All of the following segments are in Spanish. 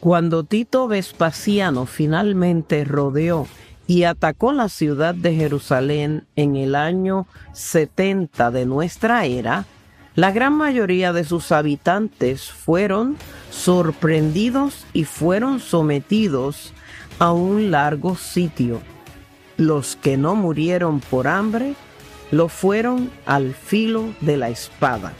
Cuando Tito Vespasiano finalmente rodeó y atacó la ciudad de Jerusalén en el año 70 de nuestra era, la gran mayoría de sus habitantes fueron sorprendidos y fueron sometidos a un largo sitio. Los que no murieron por hambre lo fueron al filo de la espada.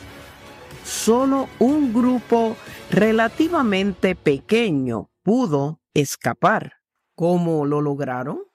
Solo un grupo relativamente pequeño pudo escapar. ¿Cómo lo lograron?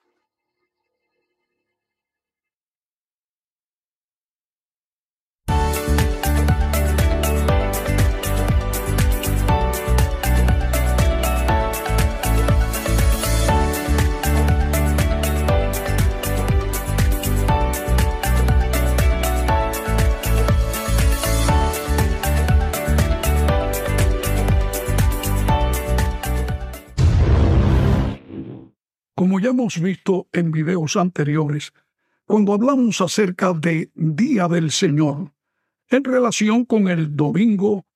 Hemos visto en videos anteriores, cuando hablamos acerca de Día del Señor, en relación con el domingo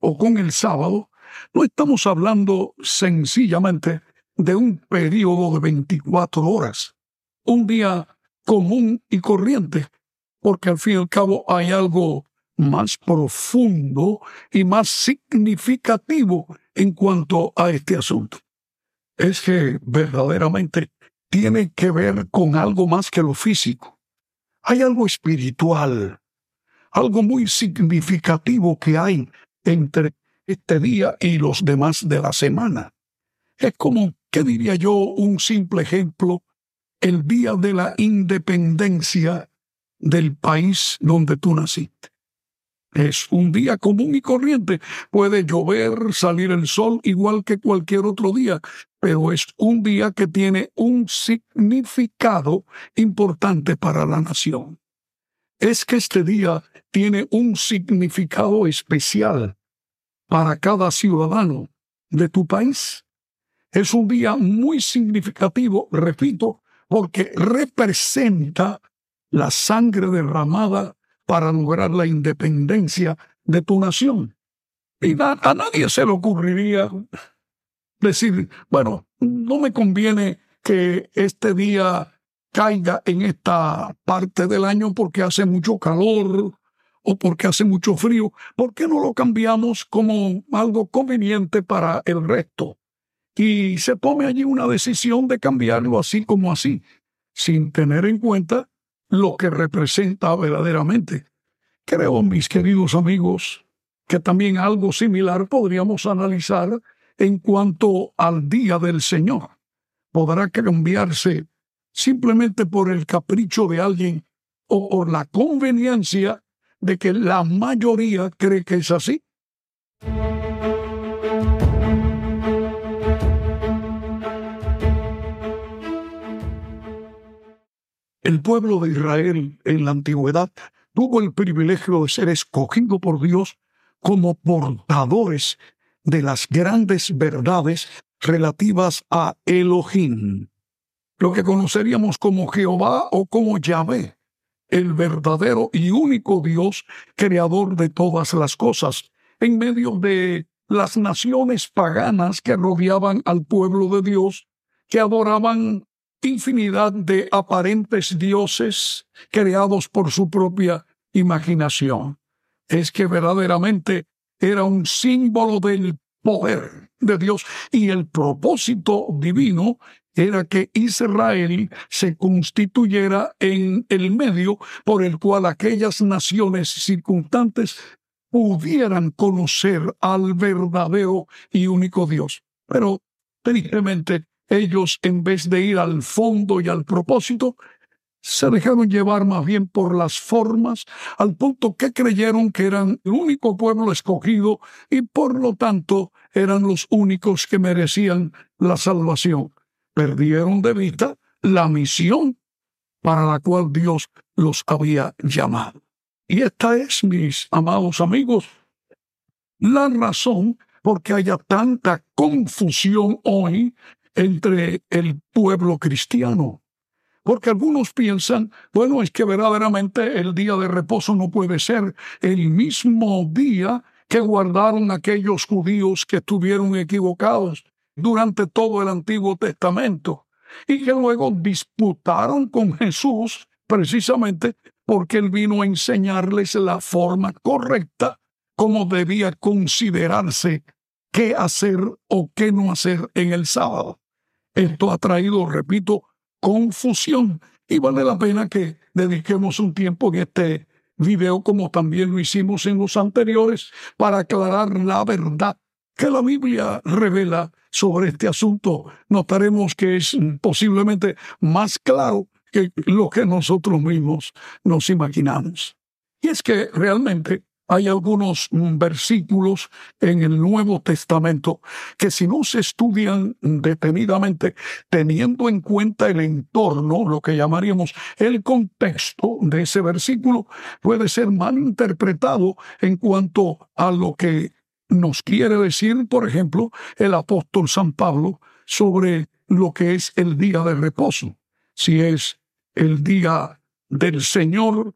o con el sábado, no estamos hablando sencillamente de un periodo de 24 horas, un día común y corriente, porque al fin y al cabo hay algo más profundo y más significativo en cuanto a este asunto es que verdaderamente tiene que ver con algo más que lo físico. Hay algo espiritual, algo muy significativo que hay entre este día y los demás de la semana. Es como, ¿qué diría yo? Un simple ejemplo, el día de la independencia del país donde tú naciste. Es un día común y corriente. Puede llover, salir el sol igual que cualquier otro día, pero es un día que tiene un significado importante para la nación. Es que este día tiene un significado especial para cada ciudadano de tu país. Es un día muy significativo, repito, porque representa la sangre derramada para lograr la independencia de tu nación. Y a, nadie se le ocurriría decir, bueno, no me conviene que este día caiga en esta parte del año porque hace mucho calor o porque hace mucho frío. ¿Por qué no lo cambiamos como algo conveniente para el resto? Y se tome allí una decisión de cambiarlo así como así, sin tener en cuenta lo que representa verdaderamente. Creo, mis queridos amigos, que también algo similar podríamos analizar en cuanto al día del Señor. Podrá cambiarse simplemente por el capricho de alguien o por la conveniencia de que la mayoría cree que es así. El pueblo de Israel en la antigüedad tuvo el privilegio de ser escogido por Dios como portadores de las grandes verdades relativas a Elohim, lo que conoceríamos como Jehová o como Yahvé, el verdadero y único Dios creador de todas las cosas, en medio de las naciones paganas que rodeaban al pueblo de Dios, que adoraban infinidad de aparentes dioses creados por su propia imaginación. Es que verdaderamente era un símbolo del poder de Dios y el propósito divino era que Israel se constituyera en el medio por el cual aquellas naciones circunstantes pudieran conocer al verdadero y único Dios. Pero, tristemente, ellos, en vez de ir al fondo y al propósito, se dejaron llevar más bien por las formas, al punto que creyeron que eran el único pueblo escogido y por lo tanto eran los únicos que merecían la salvación. Perdieron de vista la misión para la cual Dios los había llamado. Y esta es, mis amados amigos, la razón por que haya tanta confusión hoy entre el pueblo cristiano. Porque algunos piensan, bueno, es que verdaderamente el día de reposo no puede ser el mismo día que guardaron aquellos judíos que estuvieron equivocados durante todo el Antiguo Testamento y que luego disputaron con Jesús precisamente porque él vino a enseñarles la forma correcta como debía considerarse qué hacer o qué no hacer en el sábado. Esto ha traído, repito, confusión y vale la pena que dediquemos un tiempo en este video como también lo hicimos en los anteriores para aclarar la verdad que la Biblia revela sobre este asunto. Notaremos que es posiblemente más claro que lo que nosotros mismos nos imaginamos. Y es que realmente hay algunos versículos en el Nuevo Testamento que si no se estudian detenidamente, teniendo en cuenta el entorno, lo que llamaríamos el contexto de ese versículo, puede ser mal interpretado en cuanto a lo que nos quiere decir, por ejemplo, el apóstol San Pablo sobre lo que es el día de reposo. Si es el día del Señor,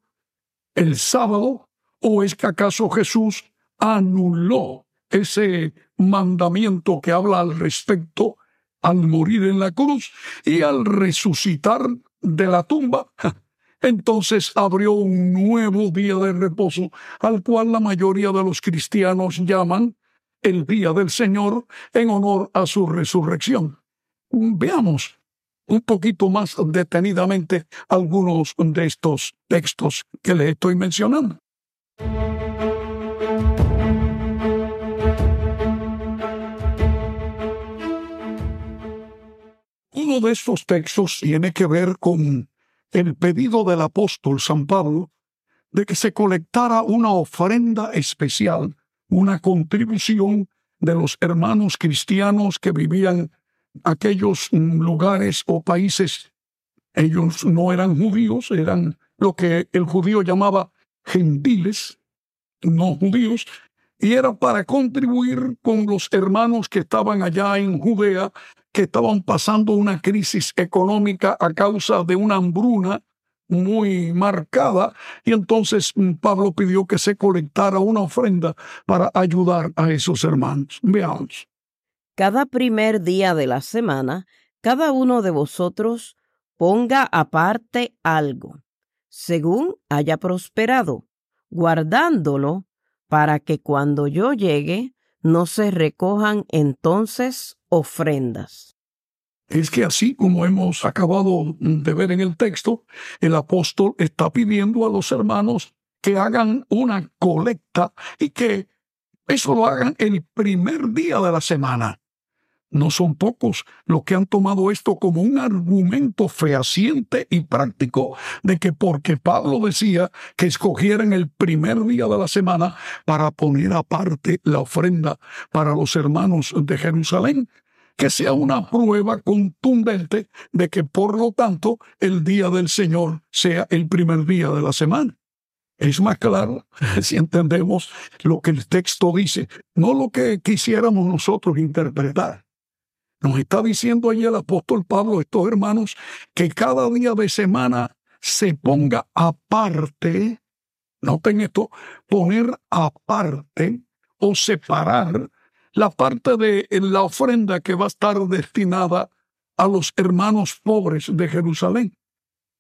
el sábado, ¿O es que acaso Jesús anuló ese mandamiento que habla al respecto al morir en la cruz y al resucitar de la tumba? Entonces abrió un nuevo día de reposo, al cual la mayoría de los cristianos llaman el día del Señor en honor a su resurrección. Veamos un poquito más detenidamente algunos de estos textos que le estoy mencionando. Uno de estos textos tiene que ver con el pedido del apóstol San Pablo de que se colectara una ofrenda especial, una contribución de los hermanos cristianos que vivían aquellos lugares o países. Ellos no eran judíos, eran lo que el judío llamaba gentiles, no judíos, y era para contribuir con los hermanos que estaban allá en Judea, que estaban pasando una crisis económica a causa de una hambruna muy marcada, y entonces mm, Pablo pidió que se colectara una ofrenda para ayudar a esos hermanos. Veamos. Cada primer día de la semana, cada uno de vosotros ponga aparte algo según haya prosperado, guardándolo para que cuando yo llegue no se recojan entonces ofrendas. Es que así como hemos acabado de ver en el texto, el apóstol está pidiendo a los hermanos que hagan una colecta y que eso lo hagan el primer día de la semana. No son pocos los que han tomado esto como un argumento fehaciente y práctico de que porque Pablo decía que escogieran el primer día de la semana para poner aparte la ofrenda para los hermanos de Jerusalén, que sea una prueba contundente de que por lo tanto el día del Señor sea el primer día de la semana. Es más claro si entendemos lo que el texto dice, no lo que quisiéramos nosotros interpretar. Nos está diciendo ahí el apóstol Pablo, estos hermanos, que cada día de semana se ponga aparte, noten esto, poner aparte o separar la parte de la ofrenda que va a estar destinada a los hermanos pobres de Jerusalén.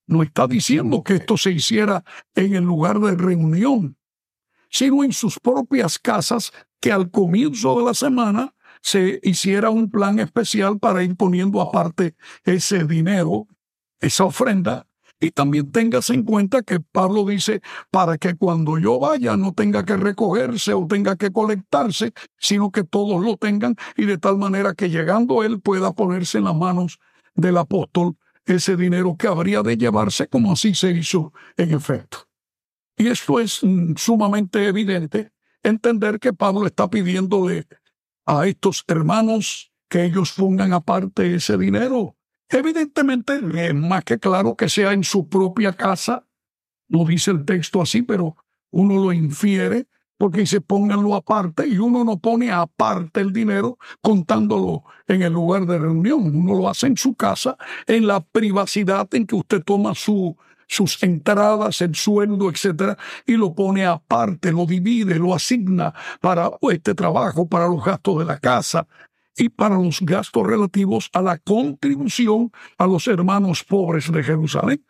No está diciendo que esto se hiciera en el lugar de reunión, sino en sus propias casas que al comienzo de la semana se hiciera un plan especial para ir poniendo aparte ese dinero, esa ofrenda. Y también tengas en cuenta que Pablo dice, para que cuando yo vaya no tenga que recogerse o tenga que colectarse, sino que todos lo tengan y de tal manera que llegando él pueda ponerse en las manos del apóstol ese dinero que habría de llevarse como así se hizo en efecto. Y esto es mm, sumamente evidente, entender que Pablo está pidiéndole a estos hermanos que ellos pongan aparte ese dinero. Evidentemente es más que claro que sea en su propia casa. No dice el texto así, pero uno lo infiere porque dice pónganlo aparte y uno no pone aparte el dinero contándolo en el lugar de reunión. Uno lo hace en su casa, en la privacidad en que usted toma su, sus entradas, el sueldo, etcétera, y lo pone aparte, lo divide, lo asigna para este trabajo, para los gastos de la casa y para los gastos relativos a la contribución a los hermanos pobres de Jerusalén.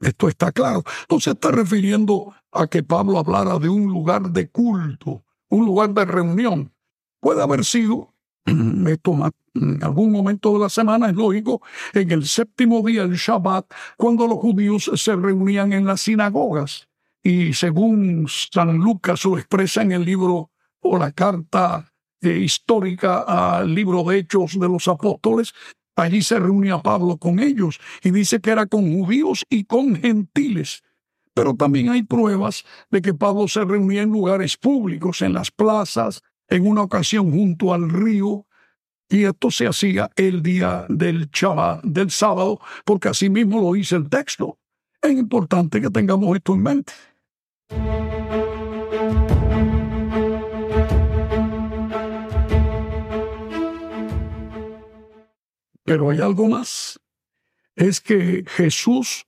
Esto está claro. No se está refiriendo a que Pablo hablara de un lugar de culto, un lugar de reunión. Puede haber sido, esto en algún momento de la semana, es lógico, en el séptimo día, el Shabbat, cuando los judíos se reunían en las sinagogas. Y según San Lucas lo expresa en el libro o la carta eh, histórica al libro de Hechos de los Apóstoles, Allí se reunía Pablo con ellos y dice que era con judíos y con gentiles. Pero también hay pruebas de que Pablo se reunía en lugares públicos, en las plazas, en una ocasión junto al río, y esto se hacía el día del Shabbat, del sábado, porque así mismo lo dice el texto. Es importante que tengamos esto en mente. Pero hay algo más. Es que Jesús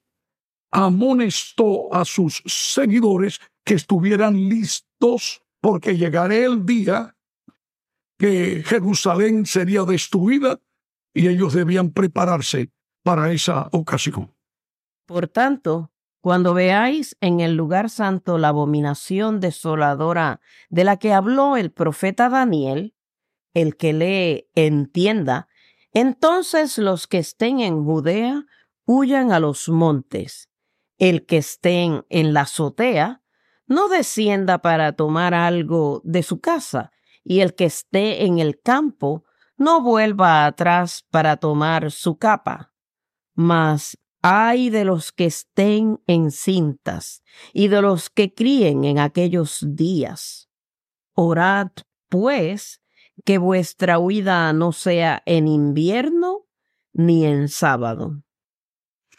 amonestó a sus seguidores que estuvieran listos porque llegaría el día que Jerusalén sería destruida y ellos debían prepararse para esa ocasión. Por tanto, cuando veáis en el lugar santo la abominación desoladora de la que habló el profeta Daniel, el que lee entienda entonces los que estén en Judea huyan a los montes. El que estén en la azotea no descienda para tomar algo de su casa, y el que esté en el campo no vuelva atrás para tomar su capa. Mas ay de los que estén en cintas y de los que críen en aquellos días. Orad, pues, que vuestra huida no sea en invierno ni en sábado.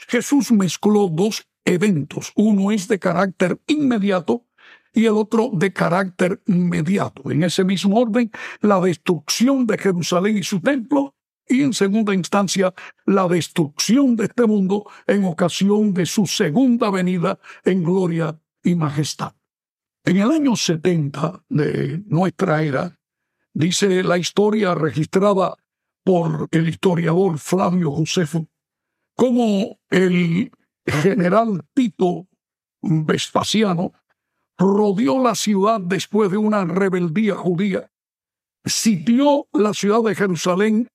Jesús mezcló dos eventos. Uno es de carácter inmediato y el otro de carácter inmediato. En ese mismo orden, la destrucción de Jerusalén y su templo y en segunda instancia la destrucción de este mundo en ocasión de su segunda venida en gloria y majestad. En el año 70 de nuestra era, Dice la historia registrada por el historiador Flavio Josefo, cómo el general Tito Vespasiano rodeó la ciudad después de una rebeldía judía, sitió la ciudad de Jerusalén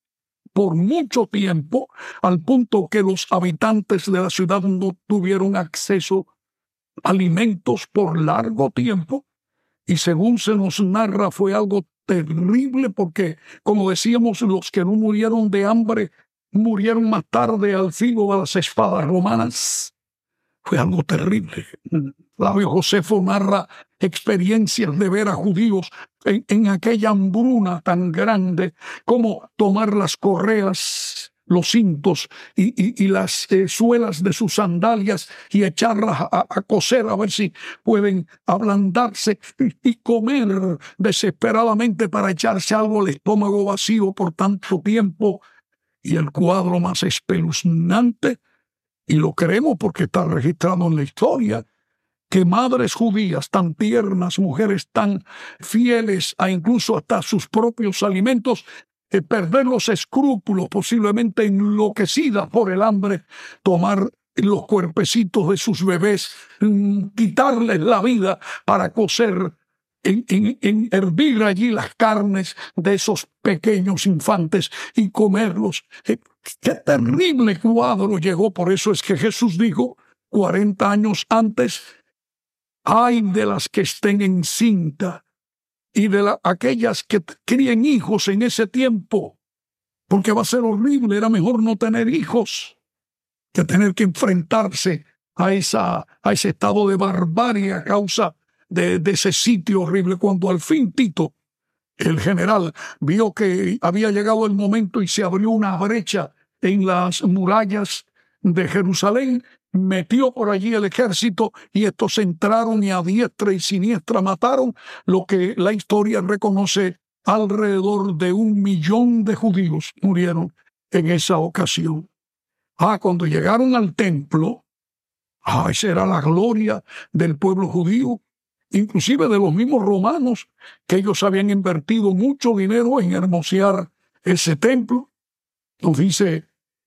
por mucho tiempo, al punto que los habitantes de la ciudad no tuvieron acceso a alimentos por largo tiempo, y según se nos narra fue algo terrible porque, como decíamos, los que no murieron de hambre murieron más tarde al filo de las espadas romanas. Fue algo terrible. Flavio Josefo narra experiencias de ver a judíos en, aquella hambruna tan grande como tomar las correas los cintos y, las eh, suelas de sus sandalias y echarlas a, coser a ver si pueden ablandarse y, comer desesperadamente para echarse algo al estómago vacío por tanto tiempo. Y el cuadro más espeluznante, y lo creemos porque está registrado en la historia, que madres judías tan tiernas, mujeres tan fieles a incluso hasta sus propios alimentos, perder los escrúpulos, posiblemente enloquecidas por el hambre, tomar los cuerpecitos de sus bebés, mm, quitarles la vida para cocer, en, hervir allí las carnes de esos pequeños infantes y comerlos. Qué terrible cuadro llegó, por eso es que Jesús dijo, cuarenta años antes, ay de las que estén en cinta y de aquellas que críen hijos en ese tiempo, porque va a ser horrible, era mejor no tener hijos que tener que enfrentarse a, esa, a ese estado de barbarie a causa de ese sitio horrible, cuando al fin Tito, el general, vio que había llegado el momento y se abrió una brecha en las murallas de Jerusalén metió por allí el ejército y estos entraron y a diestra y siniestra mataron lo que la historia reconoce alrededor de un millón de judíos murieron en esa ocasión. Ah, cuando llegaron al templo, Ah, esa era la gloria del pueblo judío, inclusive de los mismos romanos, que ellos habían invertido mucho dinero en hermosear ese templo. Nos dice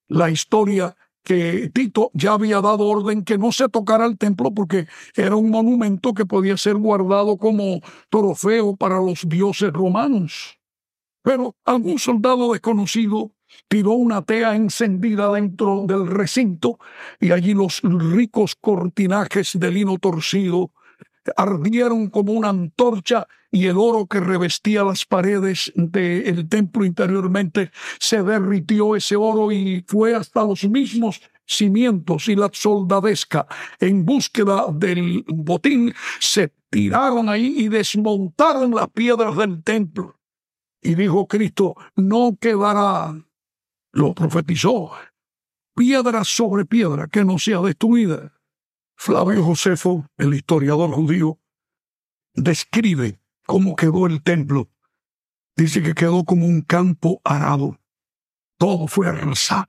la historia que Tito ya había dado orden que no se tocara el templo porque era un monumento que podía ser guardado como trofeo para los dioses romanos. Pero algún soldado desconocido tiró una tea encendida dentro del recinto y allí los ricos cortinajes de lino torcido ardieron como una antorcha y el oro que revestía las paredes del templo interiormente se derritió ese oro y fue hasta los mismos cimientos y la soldadesca en búsqueda del botín se tiraron ahí y desmontaron las piedras del templo. Y dijo Cristo, no quedará, lo profetizó, piedra sobre piedra que no sea destruida. Flavio Josefo, el historiador judío, describe cómo quedó el templo. Dice que quedó como un campo arado. Todo fue arrasado.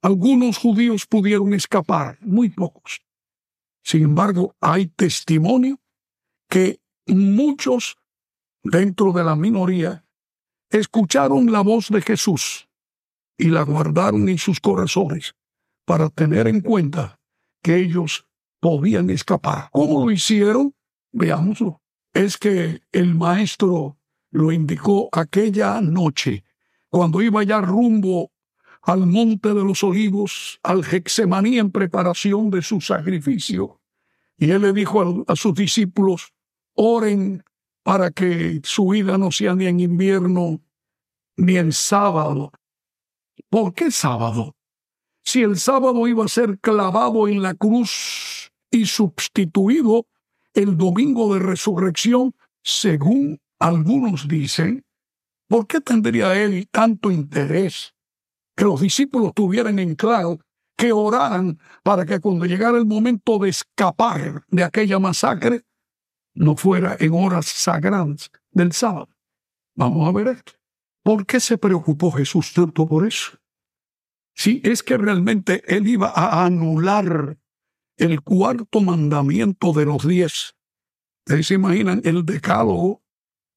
Algunos judíos pudieron escapar, muy pocos. Sin embargo, hay testimonio que muchos dentro de la minoría escucharon la voz de Jesús y la guardaron en sus corazones para tener en cuenta que ellos podían escapar. ¿Cómo lo hicieron? Veámoslo. Es que el maestro lo indicó aquella noche, cuando iba ya rumbo al monte de los olivos, al Hexemaní en preparación de su sacrificio. Y él le dijo a, a sus discípulos, oren para que su vida no sea ni en invierno ni en sábado. ¿Por qué sábado? Si el sábado iba a ser clavado en la cruz y sustituido el domingo de resurrección, según algunos dicen, ¿por qué tendría él tanto interés que los discípulos tuvieran en claro que oraran para que cuando llegara el momento de escapar de aquella masacre, no fuera en horas sagradas del sábado? Vamos a ver esto. ¿Por qué se preocupó Jesús tanto por eso? Si es que realmente él iba a anular el cuarto mandamiento de los diez. Se imaginan el decálogo,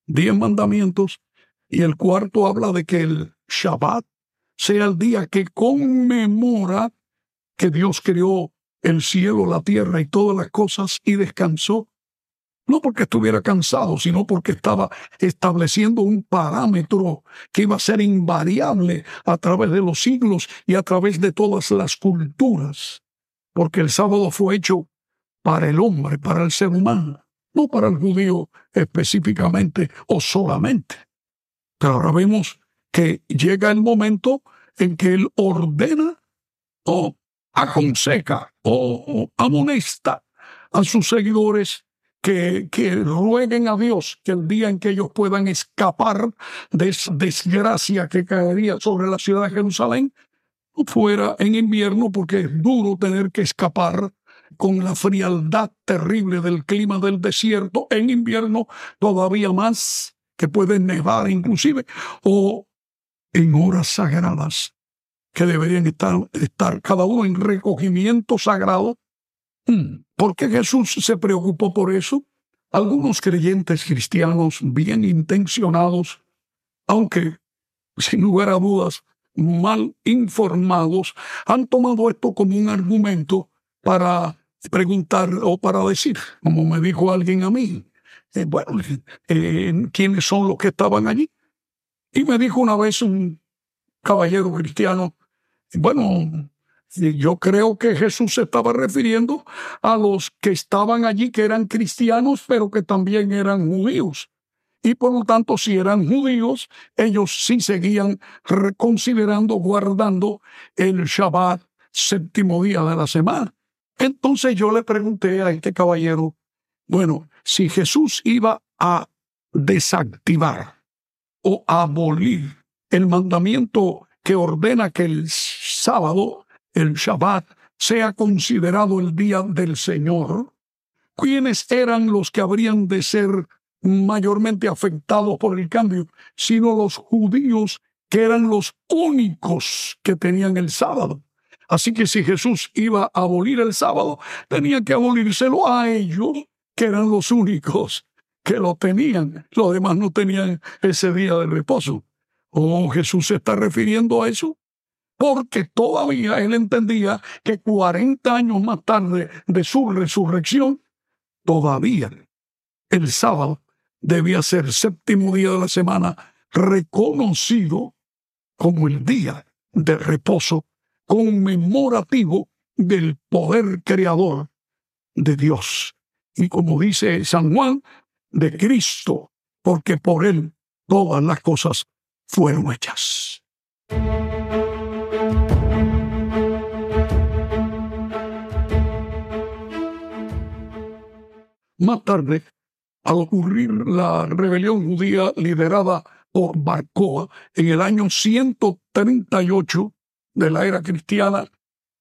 diez mandamientos, y el cuarto habla de que el Shabbat sea el día que conmemora que Dios creó el cielo, la tierra y todas las cosas y descansó. No porque estuviera cansado, sino porque estaba estableciendo un parámetro que iba a ser invariable a través de los siglos y a través de todas las culturas porque el sábado fue hecho para el hombre, para el ser humano, no para el judío específicamente o solamente. Pero ahora vemos que llega el momento en que él ordena o aconseja o, amonesta a sus seguidores que, que, rueguen a Dios que el día en que ellos puedan escapar de esa desgracia que caería sobre la ciudad de Jerusalén, fuera en invierno porque es duro tener que escapar con la frialdad terrible del clima del desierto, en invierno todavía más, que puede nevar inclusive, o en horas sagradas, que deberían estar, estar cada uno en recogimiento sagrado. Hmm, ¿Por qué Jesús se preocupó por eso? Algunos creyentes cristianos bien intencionados, aunque sin lugar a dudas mal informados han tomado esto como un argumento para preguntar o para decir, como me dijo alguien a mí, eh, bueno, eh, ¿quiénes son los que estaban allí? Y me dijo una vez un caballero cristiano, bueno, yo creo que Jesús se estaba refiriendo a los que estaban allí, que eran cristianos, pero que también eran judíos y por lo tanto si eran judíos, ellos sí seguían considerando, guardando el Shabbat, séptimo día de la semana. Entonces yo le pregunté a este caballero, bueno, si Jesús iba a desactivar o abolir el mandamiento que ordena que el sábado, el Shabbat, sea considerado el día del Señor, ¿quiénes eran los que habrían de ser mayormente afectados por el cambio, sino los judíos que eran los únicos que tenían el sábado. Así que si Jesús iba a abolir el sábado, tenía que abolírselo a ellos, que eran los únicos que lo tenían. Los demás no tenían ese día de reposo. ¿O oh, Jesús se está refiriendo a eso? Porque todavía él entendía que 40 años más tarde de su resurrección, todavía el sábado debía ser séptimo día de la semana reconocido como el día de reposo conmemorativo del poder creador de Dios. Y como dice San Juan, de Cristo, porque por él todas las cosas fueron hechas. Más tarde, al ocurrir la rebelión judía liderada por Barcoa en el año 138 de la era cristiana,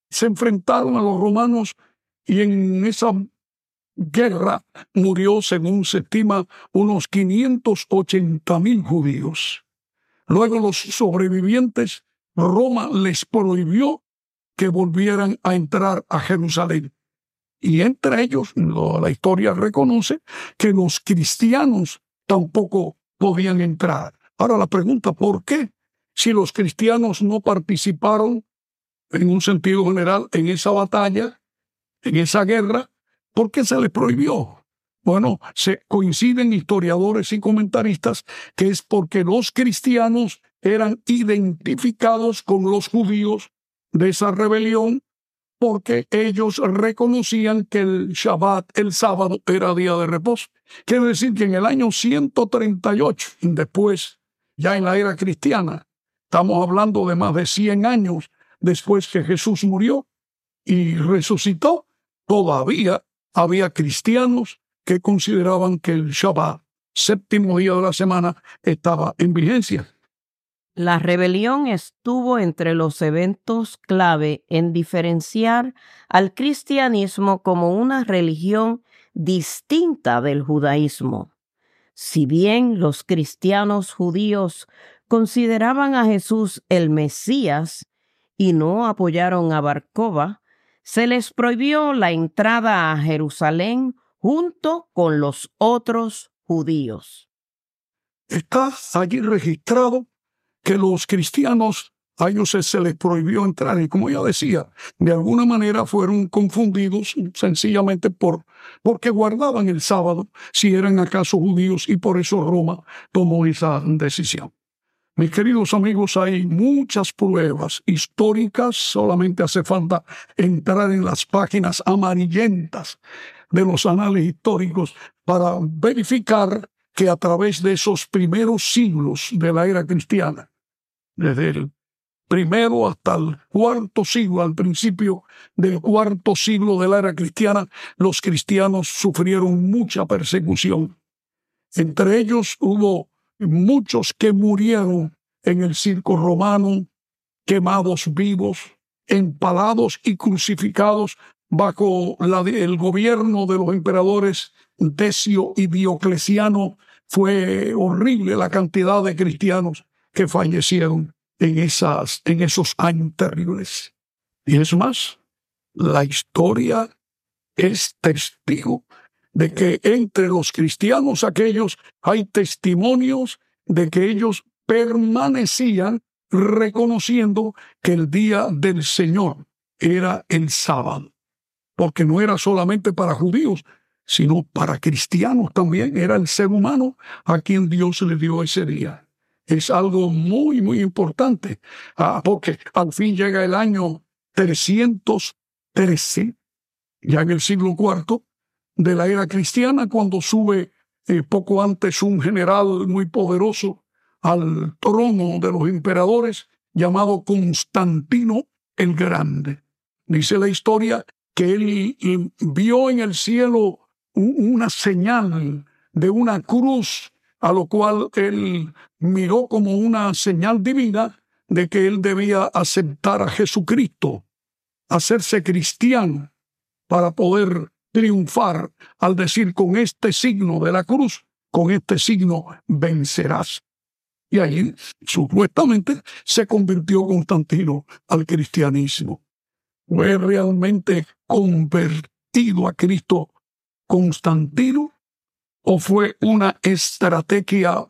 se enfrentaron a los romanos y en esa guerra murió, según se estima, unos 580 mil judíos. Luego los sobrevivientes, Roma les prohibió que volvieran a entrar a Jerusalén. Y entre ellos, la historia reconoce que los cristianos tampoco podían entrar. Ahora la pregunta, ¿por qué? Si los cristianos no participaron en un sentido general en esa batalla, en esa guerra, ¿por qué se les prohibió? Bueno, se coinciden historiadores y comentaristas que es porque los cristianos eran identificados con los judíos de esa rebelión porque ellos reconocían que el Shabbat, el sábado, era día de reposo. Quiere decir que en el año 138, después, ya en la era cristiana, estamos hablando de más de 100 años después que Jesús murió y resucitó, todavía había cristianos que consideraban que el Shabbat, séptimo día de la semana, estaba en vigencia. La rebelión estuvo entre los eventos clave en diferenciar al cristianismo como una religión distinta del judaísmo. Si bien los cristianos judíos consideraban a Jesús el Mesías y no apoyaron a Barcova, se les prohibió la entrada a Jerusalén junto con los otros judíos. Está allí registrado que los cristianos a ellos se les prohibió entrar y como ya decía, de alguna manera fueron confundidos sencillamente por porque guardaban el sábado si eran acaso judíos y por eso Roma tomó esa decisión. Mis queridos amigos, hay muchas pruebas históricas, solamente hace falta entrar en las páginas amarillentas de los anales históricos para verificar que a través de esos primeros siglos de la era cristiana, desde el primero hasta el cuarto siglo, al principio del cuarto siglo de la era cristiana, los cristianos sufrieron mucha persecución. Entre ellos hubo muchos que murieron en el circo romano, quemados vivos, empalados y crucificados bajo el gobierno de los emperadores Decio y Diocleciano. Fue horrible la cantidad de cristianos que fallecieron en, esas, en esos años terribles. Y es más, la historia es testigo de que entre los cristianos aquellos hay testimonios de que ellos permanecían reconociendo que el día del Señor era el sábado, porque no era solamente para judíos, sino para cristianos también, era el ser humano a quien Dios le dio ese día es algo muy, muy importante, ah, porque al fin llega el año 313, ya en el siglo IV de la era cristiana, cuando sube eh, poco antes un general muy poderoso al trono de los emperadores llamado Constantino el Grande. Dice la historia que él vio en el cielo una señal de una cruz a lo cual él miró como una señal divina de que él debía aceptar a Jesucristo, hacerse cristiano, para poder triunfar al decir con este signo de la cruz, con este signo vencerás. Y ahí supuestamente se convirtió Constantino al cristianismo. ¿Fue realmente convertido a Cristo Constantino o fue una estrategia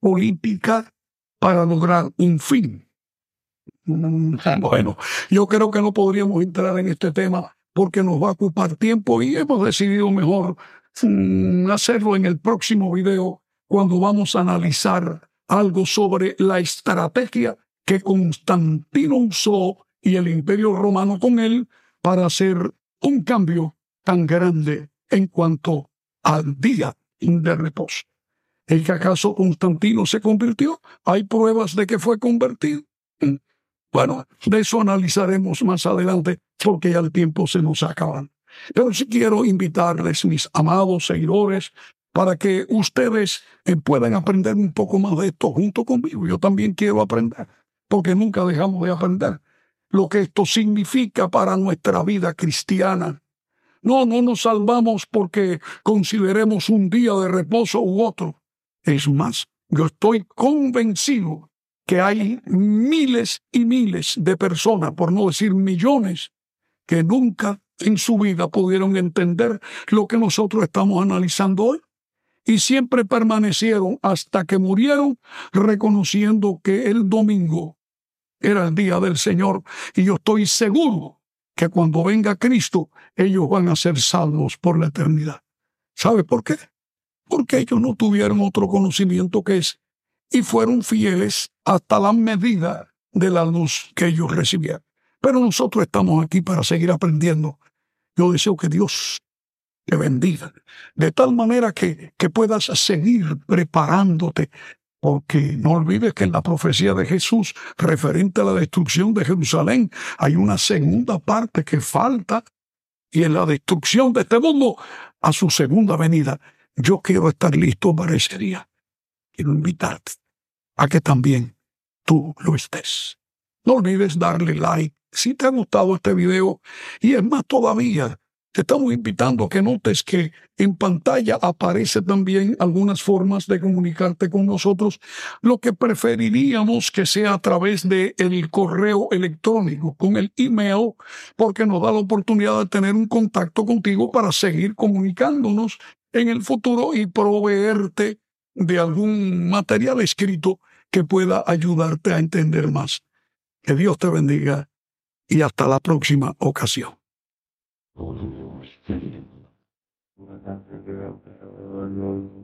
política para lograr un fin? Mm, bueno, yo creo que no podríamos entrar en este tema porque nos va a ocupar tiempo y hemos decidido mejor mm, hacerlo en el próximo video cuando vamos a analizar algo sobre la estrategia que Constantino usó y el imperio romano con él para hacer un cambio tan grande en cuanto al día de reposo. ¿El que acaso Constantino se convirtió? ¿Hay pruebas de que fue convertido? Mm. Bueno, de eso analizaremos más adelante porque ya el tiempo se nos acaba. Pero sí quiero invitarles, mis amados seguidores, para que ustedes eh, puedan aprender un poco más de esto junto conmigo. Yo también quiero aprender, porque nunca dejamos de aprender lo que esto significa para nuestra vida cristiana. No, no nos salvamos porque consideremos un día de reposo u otro. Es más, yo estoy convencido que hay miles y miles de personas, por no decir millones, que nunca en su vida pudieron entender lo que nosotros estamos analizando hoy y siempre permanecieron hasta que murieron reconociendo que el domingo era el día del Señor y yo estoy seguro que cuando venga Cristo ellos van a ser salvos por la eternidad. ¿Sabe por qué? Porque ellos no tuvieron otro conocimiento que es y fueron fieles hasta la medida de la luz que ellos recibieron. Pero nosotros estamos aquí para seguir aprendiendo. Yo deseo que Dios te bendiga, de tal manera que, que puedas seguir preparándote porque no olvides que en la profecía de Jesús referente a la destrucción de Jerusalén hay una segunda parte que falta y en la destrucción de este mundo a su segunda venida. Yo quiero estar listo para ese día. Quiero invitarte a que también tú lo estés. No olvides darle like si te ha gustado este video y es más todavía te estamos invitando a que notes que en pantalla aparece también algunas formas de comunicarte con nosotros, lo que preferiríamos que sea a través de el correo electrónico, con el email, porque nos da la oportunidad de tener un contacto contigo para seguir comunicándonos en el futuro y proveerte de algún material escrito que pueda ayudarte a entender más. Que Dios te bendiga y hasta la próxima ocasión. Thank you.